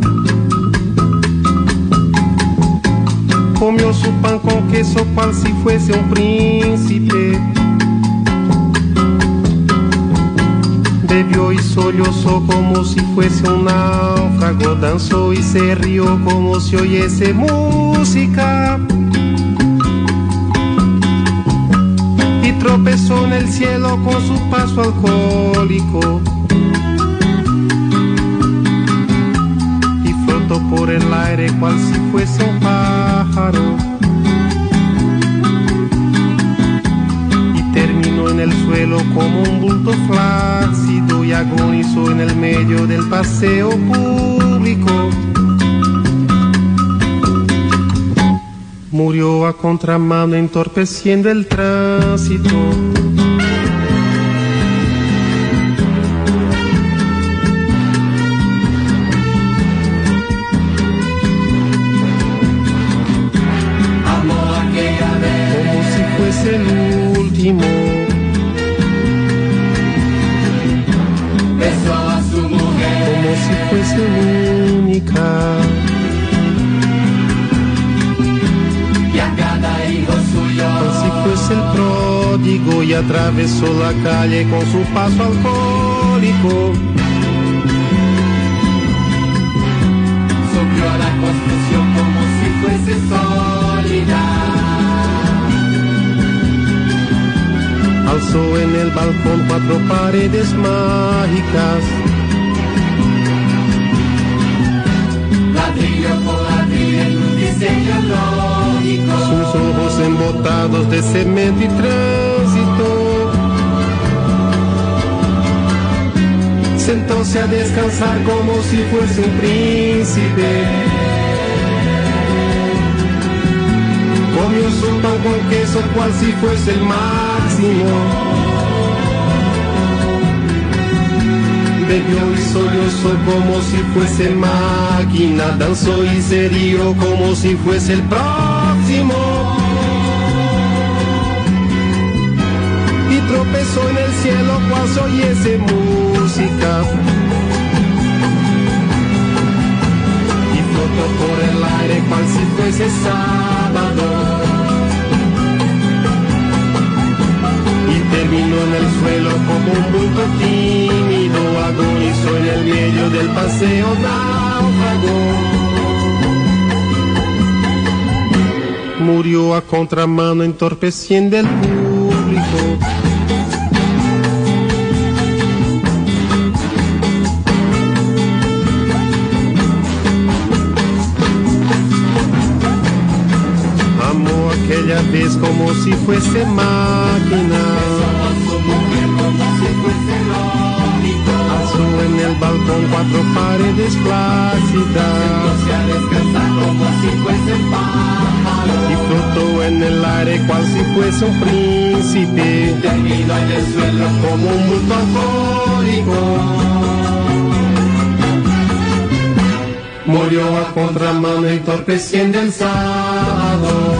Comió su pan con queso cual si fuese un príncipe. Bebió y sollozó como si fuese un náufrago. Danzó y se rió como si oyese música. Y tropezó en el cielo con su paso alcohólico. Y flotó por el aire cual si fuese un pájaro. Y terminó en el suelo como un bulto flácido y agonizó en el medio del paseo público. Murió a contramano entorpeciendo el tránsito. Atravesó la calle con su paso alcohólico.
Subió a la construcción como si fuese sólida.
Alzó en el balcón cuatro paredes mágicas.
Ladrillo por ladrillo en un diseño lógico.
Sus ojos embotados de cemento y tránsito. Sentóse a descansar como si fuese un príncipe. Comió su pan con queso cual si fuese el máximo. Bebió y sollozó como si fuese máquina, danzó y se rió como si fuese el próximo. Y tropezó en el cielo cual se oyese música. Y flotó por el aire cual si fuese sábado. y terminó en el suelo como un bulto tímido, agonizó en el medio del paseo náufrago. Murió a contramano entorpeciendo el público. Vez como si fuese máquina. Alzó en el balcón cuatro paredes plácidas. Y flotó en el aire cual si fuese un príncipe.
Terminó en el suelo
Como un bulto alcohólico. Murió a contramano entorpeciendo el sábado.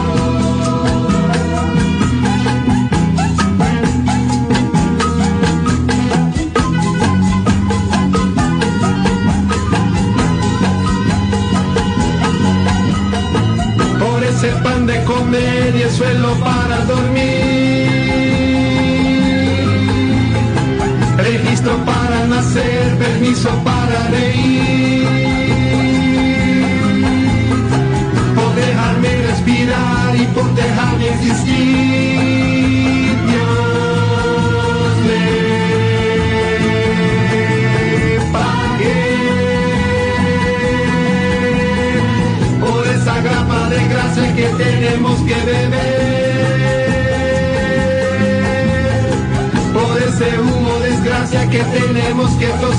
Que tenemos que toser,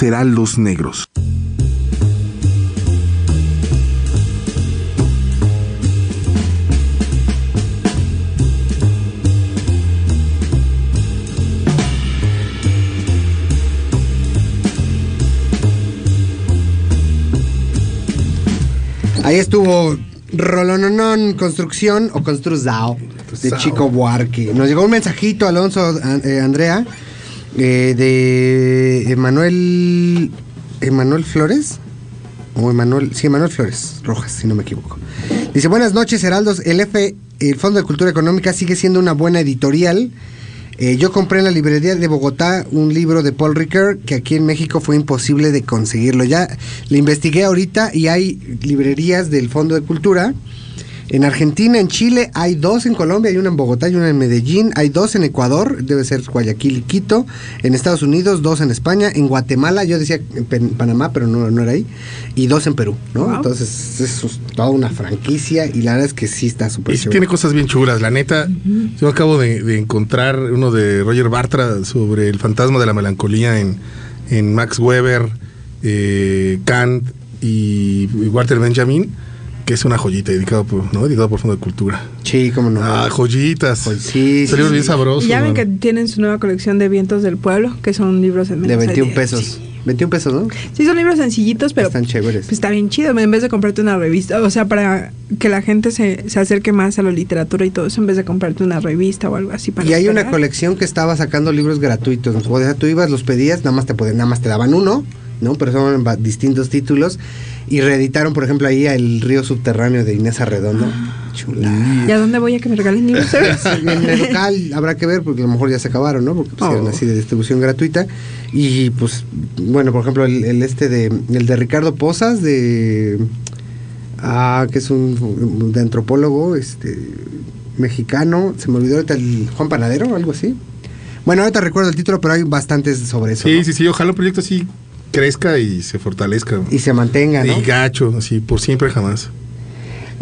Serán los
negros.
Ahí estuvo Rolononon Construcción o Construzao de Chico Buarque. Nos llegó un mensajito, Alonso eh, Andrea eh, de Emanuel. Emanuel Flores. O Emanuel. Sí, Emanuel Flores Rojas, si no me equivoco. Dice: Buenas noches, Heraldos. El F, el Fondo de Cultura Económica, sigue siendo una buena editorial. Eh, yo compré en la librería de Bogotá un libro de Paul Ricoeur que aquí en México fue imposible de conseguirlo. Ya le investigué ahorita y hay librerías del Fondo de Cultura. En Argentina, en Chile, hay dos en Colombia, hay una en Bogotá y una en Medellín, hay dos en Ecuador, debe ser Guayaquil y Quito, en Estados Unidos, dos en España, en Guatemala, yo decía en Panamá, pero no, no era ahí, y dos en Perú, ¿no?
Wow.
Entonces, eso es toda una franquicia y la verdad es que sí está súper
Y sí tiene cosas bien chulas. La neta, yo acabo de, de encontrar uno de Roger Bartra sobre el fantasma de la melancolía en, en Max Weber, eh, Kant y Walter Benjamin, que es una joyita dedicado por, ¿no? dedicado por Fondo de Cultura.
Sí, cómo no.
Ah, joyitas.
Pues sí, sí,
bien
sí.
sabrosos.
Y ya ven que tienen su nueva colección de vientos del pueblo, que son libros en
de
menos
21
de-
pesos.
Sí.
21 pesos, ¿no?
Sí, son libros sencillitos, pero
Están chéveres.
pues, está bien chido. En vez de comprarte una revista, o sea, para que la gente se, se acerque más a la literatura y todo eso, en vez de comprarte una revista o algo así para
Y hay una colección que estaba sacando libros gratuitos. O sea, tú ibas, los pedías, nada más te podían, nada más te daban uno, ¿no? Pero son distintos títulos. Y reeditaron, por ejemplo, ahí El río subterráneo de Inés Arredondo. Chula.
¿Y a dónde voy a que me regalen libros?
En el local habrá que ver, porque a lo mejor ya se acabaron, ¿no? Porque pusieron
Oh.
así de distribución gratuita. Y pues, bueno, por ejemplo, el, el este de, el de Ricardo Posas, de. Ah, que es un de antropólogo, este. Mexicano. Se me olvidó ahorita el Juan Panadero, algo así. Bueno, ahorita recuerdo el título, pero hay bastantes sobre eso.
Sí,
¿no?
sí, sí. Ojalá un proyecto así crezca y se fortalezca.
Y se mantenga, ¿no?
Y gacho, así, por siempre jamás.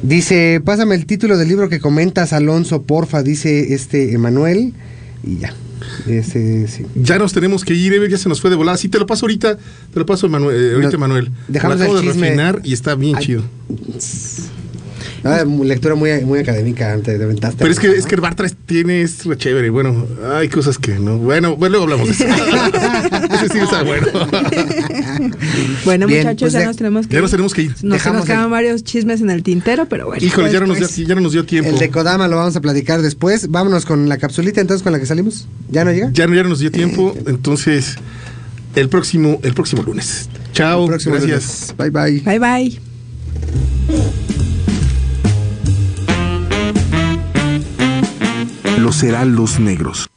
Dice, pásame el título del libro que comentas, Alonso, porfa, dice este Emanuel. Y ya. Ese, sí.
Ya nos tenemos que ir, Ever, ya se nos fue de volada. Sí, te lo paso ahorita, te lo paso Manuel, eh, ahorita
No,
Manuel.
dejamos
lo acabo
el
de refinar y está bien
Ay,
chido.
Ah, lectura muy, muy académica antes de aventaste.
Pero es que,
¿no?
es que el Bartra es- tiene, es re chévere. Bueno, hay cosas que no. Bueno, bueno luego hablamos de eso. Ese sí está bueno.
bueno,
Bien,
muchachos,
pues
ya nos tenemos que
ya nos tenemos que ir.
Nos, nos
Dejamos
quedan
el-
varios chismes en el tintero, pero bueno.
Híjole, ya no, nos
pues,
dio, ya no nos dio tiempo.
El de Kodama lo vamos a platicar después. Vámonos con la capsulita entonces con la que salimos. ¿Ya no llega?
Ya, no- ya no nos dio tiempo. Entonces, el próximo, el próximo lunes. Chao.
El próximo
gracias.
lunes. Bye bye.
Bye bye.
Los Heraldos Negros.